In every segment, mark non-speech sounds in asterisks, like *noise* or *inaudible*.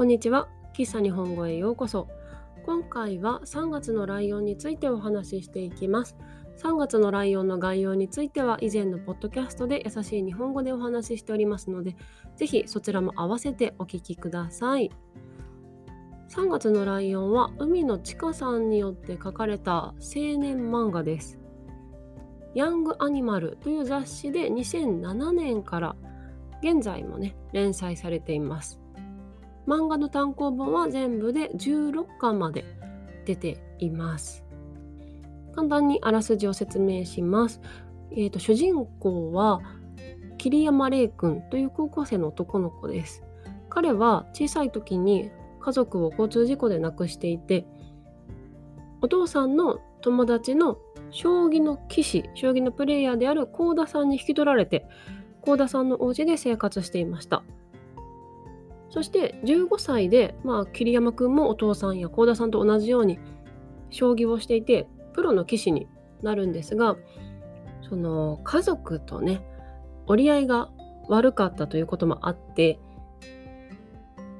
こんにちは。喫茶日本語へようこそ。今回は3月のライオンについてお話ししていきます。3月のライオンの概要については以前のポッドキャストで優しい日本語でお話ししておりますので、ぜひそちらも合わせてお聞きください。3月のライオンは海野千佳さんによって書かれた青年漫画です。ヤングアニマルという雑誌で2007年から現在もね連載されています。漫画の単行本は全部で16巻まで出ています。簡単にあらすじを説明します。えーと、主人公は桐山玲君という高校生の男の子です。彼は小さい時に家族を交通事故で亡くしていてお父さんの友達の将棋の棋士将棋のプレイヤーである幸田さんに引き取られて幸田さんのお家で生活していましたそして15歳で、まあ、桐山君もお父さんや幸田さんと同じように将棋をしていてプロの棋士になるんですがその家族とね折り合いが悪かったということもあって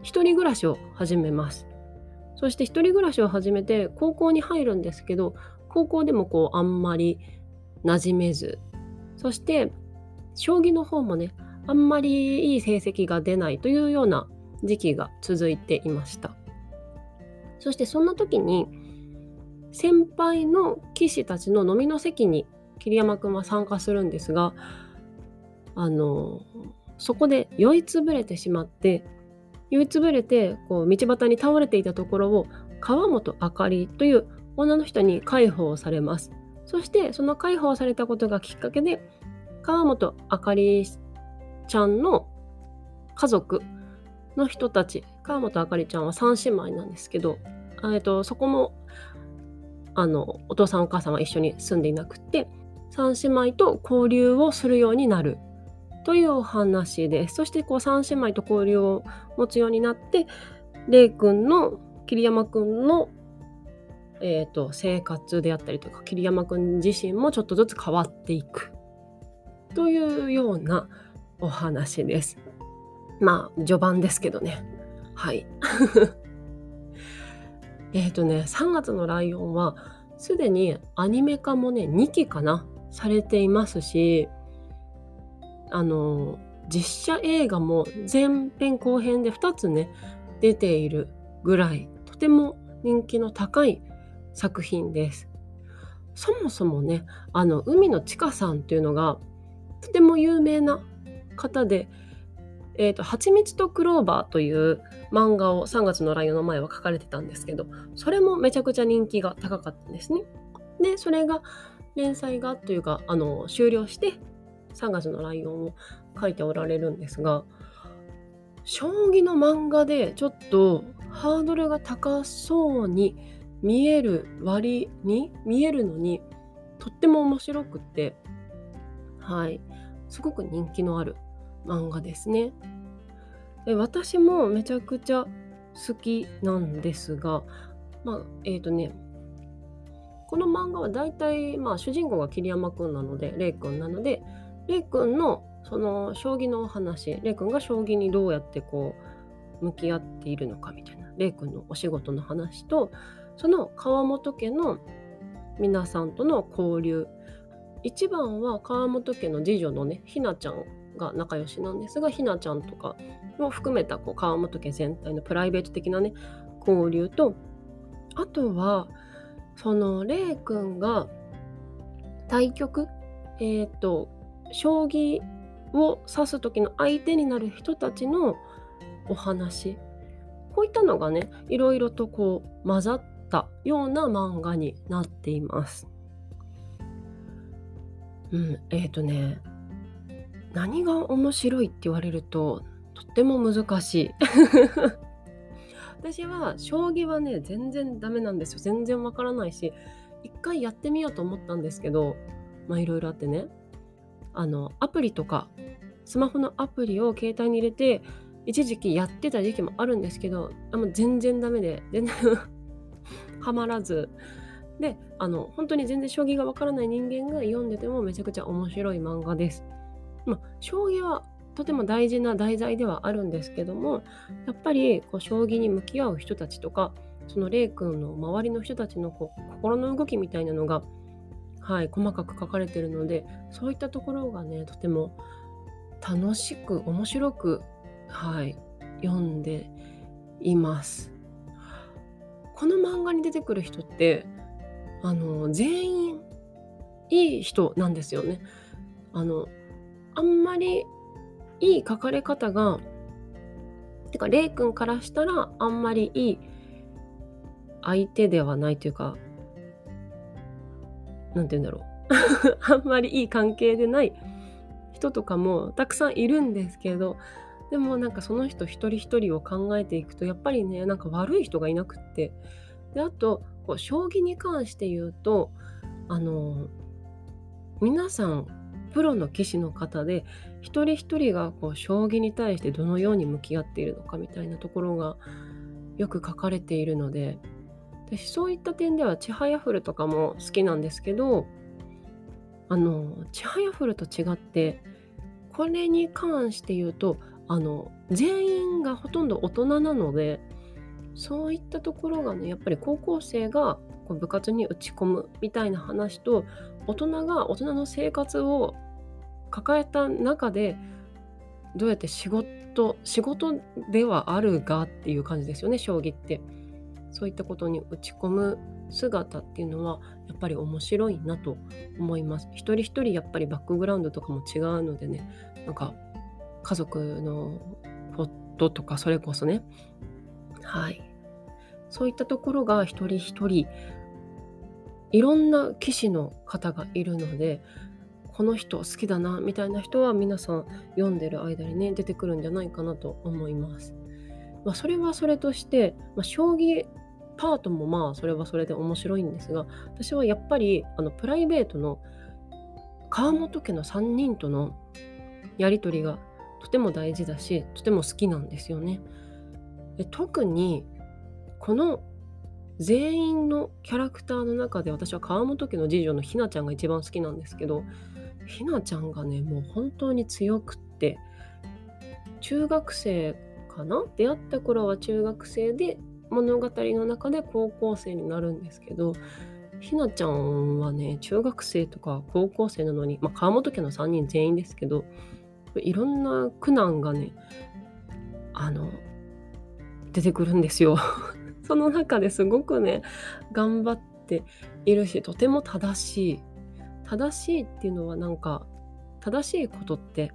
一人暮らしを始めます。そして一人暮らしを始めて高校に入るんですけど高校でもこうあんまり馴染めずそして将棋の方もねあんまりいい成績が出ないというような時期が続いていました。そしてそんな時に先輩の棋士たちの飲みの席に桐山君は参加するんですがあのそこで酔いつぶれてしまって酔いつぶれてこう道端に倒れていたところを川本あかりという女の人に介抱されます。そしてその介抱されたことがきっかけで川本あかりちゃんの家族の人たち川本あかりちゃんは3姉妹なんですけど、えっと、そこもあのお父さんお母さんは一緒に住んでいなくて3姉妹と交流をするようになるというお話ですそしてこう3姉妹と交流を持つようになってれいくんの桐山くんの、えーと生活であったりとか桐山くん自身もちょっとずつ変わっていくというようなお話です。まあ序盤ですけどねはい *laughs* えっとね3月のライオンはすでにアニメ化もね2期かなされていますしあの実写映画も前編後編で2つね出ているぐらいとても人気の高い作品です。そもそもねあの海野千佳さんっていうのがとても有名な方でえーと「はちみつとクローバー」という漫画を3月のライオンの前は書かれてたんですけどそれもめちゃくちゃ人気が高かったんですね。でそれが連載がというかあの終了して3月のライオンを書いておられるんですが将棋の漫画でちょっとハードルが高そうに見える割に見えるのにとっても面白くってはいすごく人気のある漫画ですね。で私もめちゃくちゃ好きなんですが、まあ、えっ、ー、とね、この漫画は大体、まあ、主人公が桐山くんなので、れいくんなので、れいくんのその将棋のお話、れいくんが将棋にどうやってこう向き合っているのかみたいな、れいくんのお仕事の話と、その川本家の皆さんとの交流。一番は川本家の次女のね、ひなちゃんが仲良しなんですがひなちゃんとかも含めたこう川本家全体のプライベート的なね交流とあとはそのれいくんが対局えっ、ー、と将棋を指す時の相手になる人たちのお話こういったのがねいろいろとこう混ざったような漫画になっています。うん、えっ、ー、とね何が面白いって言われるととっても難しい。*laughs* 私は将棋はね全然ダメなんですよ。全然わからないし一回やってみようと思ったんですけどまあいろいろあってね。あのアプリとかスマホのアプリを携帯に入れて一時期やってた時期もあるんですけどあも全然ダメで全然 *laughs* はまらず。であの本当に全然将棋がわからない人間が読んでてもめちゃくちゃ面白い漫画です。まあ、将棋はとても大事な題材ではあるんですけどもやっぱりこう将棋に向き合う人たちとかそのレイ君の周りの人たちのこう心の動きみたいなのが、はい、細かく書かれてるのでそういったところがねとても楽しく面白く、はい、読んでいます。この漫画に出てくる人ってあの全員いい人なんですよね。あのあんまりいい書かれ方がてかレイ君からしたらあんまりいい相手ではないというか何て言うんだろう。*laughs* あんまりいい関係でない人とかもたくさんいるんですけどでもなんかその人一人一人を考えていくとやっぱりねなんか悪い人がいなくって。であとこう将棋に関して言うとあの皆さんプロの棋士の方で一人一人がこう将棋に対してどのように向き合っているのかみたいなところがよく書かれているので私そういった点ではちはやふるとかも好きなんですけどあのちはやふると違ってこれに関して言うとあの全員がほとんど大人なのでそういったところがねやっぱり高校生がこう部活に打ち込むみたいな話と大人が大人の生活を抱えた中でどうやって仕事仕事ではあるがっていう感じですよね将棋って。そういったことに打ち込む姿っていうのはやっぱり面白いなと思います。一人一人やっぱりバックグラウンドとかも違うのでねなんか家族のこととかそれこそね。はい。そういったところが一人一人いろんな棋士の方がいるのでこの人好きだなみたいな人は皆さん読んでる間にね出てくるんじゃないかなと思います。まあ、それはそれとして、まあ、将棋パートもまあそれはそれで面白いんですが私はやっぱりあのプライベートの川本家の3人とのやり取りがとても大事だしとても好きなんですよね。で特にこの全員のキャラクターの中で私は川本家の次女のひなちゃんが一番好きなんですけどひなちゃんがねもう本当に強くって中学生かな？出会った頃は中学生で物語の中で高校生になるんですけどひなちゃんはね中学生とか高校生なのに、まあ、川本家の3人全員ですけどいろんな苦難がねあの出てくるんですよ。その中ですごくね頑張っているしとても正しい正しいっていうのはなんか正しいことって、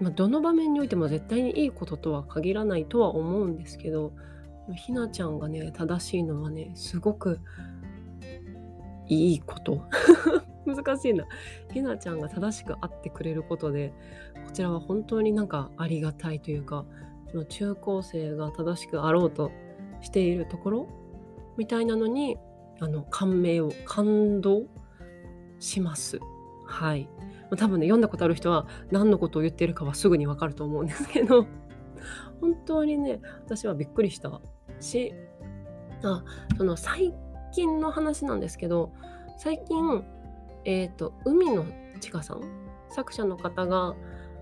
まあ、どの場面においても絶対にいいこととは限らないとは思うんですけどひなちゃんがね正しいのはねすごくいいこと。*laughs* 難しいな。ひなちゃんが正しくあってくれることでこちらは本当になんかありがたいというかその中高生が正しくあろうとしているところみたいなのにあの感銘を感動します。はい。多分ね読んだことある人は何のことを言ってるかはすぐにわかると思うんですけど *laughs* 本当にね私はびっくりしたしあその最近の話なんですけど最近え、ー、と海のちかさん作者の方が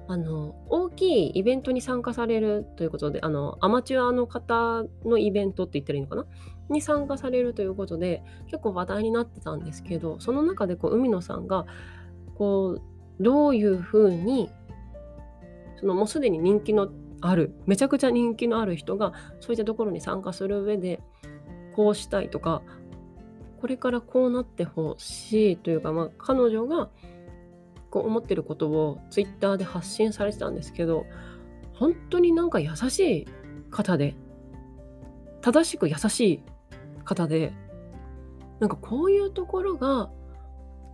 あの大きいイベントに参加されるということであのアマチュアの方のイベントって言ったらいいのかな？に参加されるということで結構話題になってたんですけどその中でこう海野さんがこうどういうふうにそのもうすでに人気のあるめちゃくちゃ人気のある人がそういったところに参加する上でこうしたいとかこれからこうなってほしいというか、まあ、彼女がこう思ってることをツイッターで発信されてたんですけど本当になんか優しい方で正しく優しい方でなんかこういうところが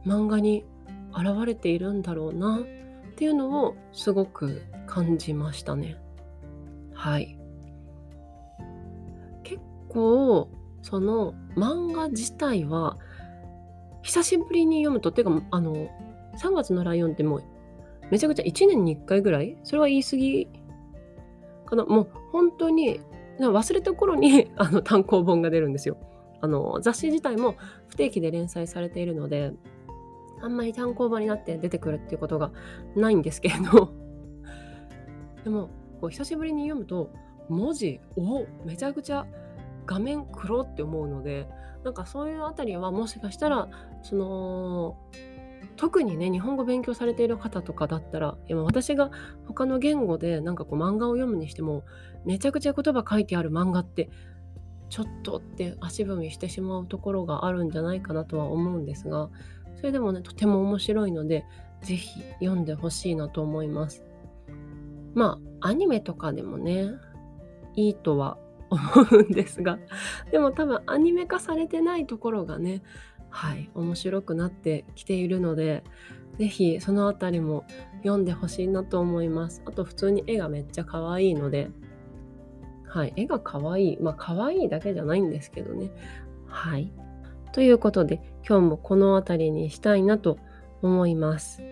漫画に現れているんだろうなっていうのをすごく感じましたね。はい。結構その漫画自体は久しぶりに読むとっていうかあの3月のライオンってもうめちゃくちゃ1年に1回ぐらい？それは言い過ぎ？かな？もう本当に忘れた頃に *laughs* あの単行本が出るんですよ。あの雑誌自体も不定期で連載されているので、あんまり単行本になって出てくるっていうことがないんですけれど。でもこう久しぶりに読むと文字おめちゃくちゃ画面黒って思うのでなんかそういうあたりはもしかしたらその特にね日本語勉強されている方とかだったら今私が他の言語でなんかこう漫画を読むにしてもめちゃくちゃ言葉書いてある漫画ってちょっとって足踏みしてしまうところがあるんじゃないかなとは思うんですがそれでもねとても面白いので是非読んでほしいなと思います。まあアニメとかでもねいいとは思うんですがでも多分アニメ化されてないところがねはい面白くなってきているので是非その辺りも読んでほしいなと思いますあと普通に絵がめっちゃ可愛いのではい絵が可愛いまあ可愛いだけじゃないんですけどねはいということで今日もこの辺りにしたいなと思います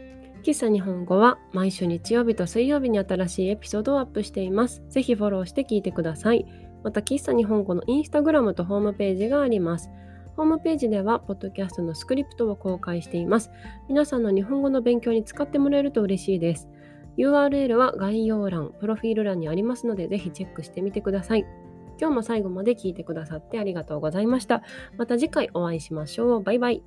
喫茶日本語は毎週日曜日と水曜日に新しいエピソードをアップしています。ぜひフォローして聞いてください。また、喫茶日本語のインスタグラムとホームページがあります。ホームページでは、ポッドキャストのスクリプトを公開しています。皆さんの日本語の勉強に使ってもらえると嬉しいです。URL は概要欄、プロフィール欄にありますので、ぜひチェックしてみてください。今日も最後まで聞いてくださってありがとうございました。また次回お会いしましょう。バイバイ。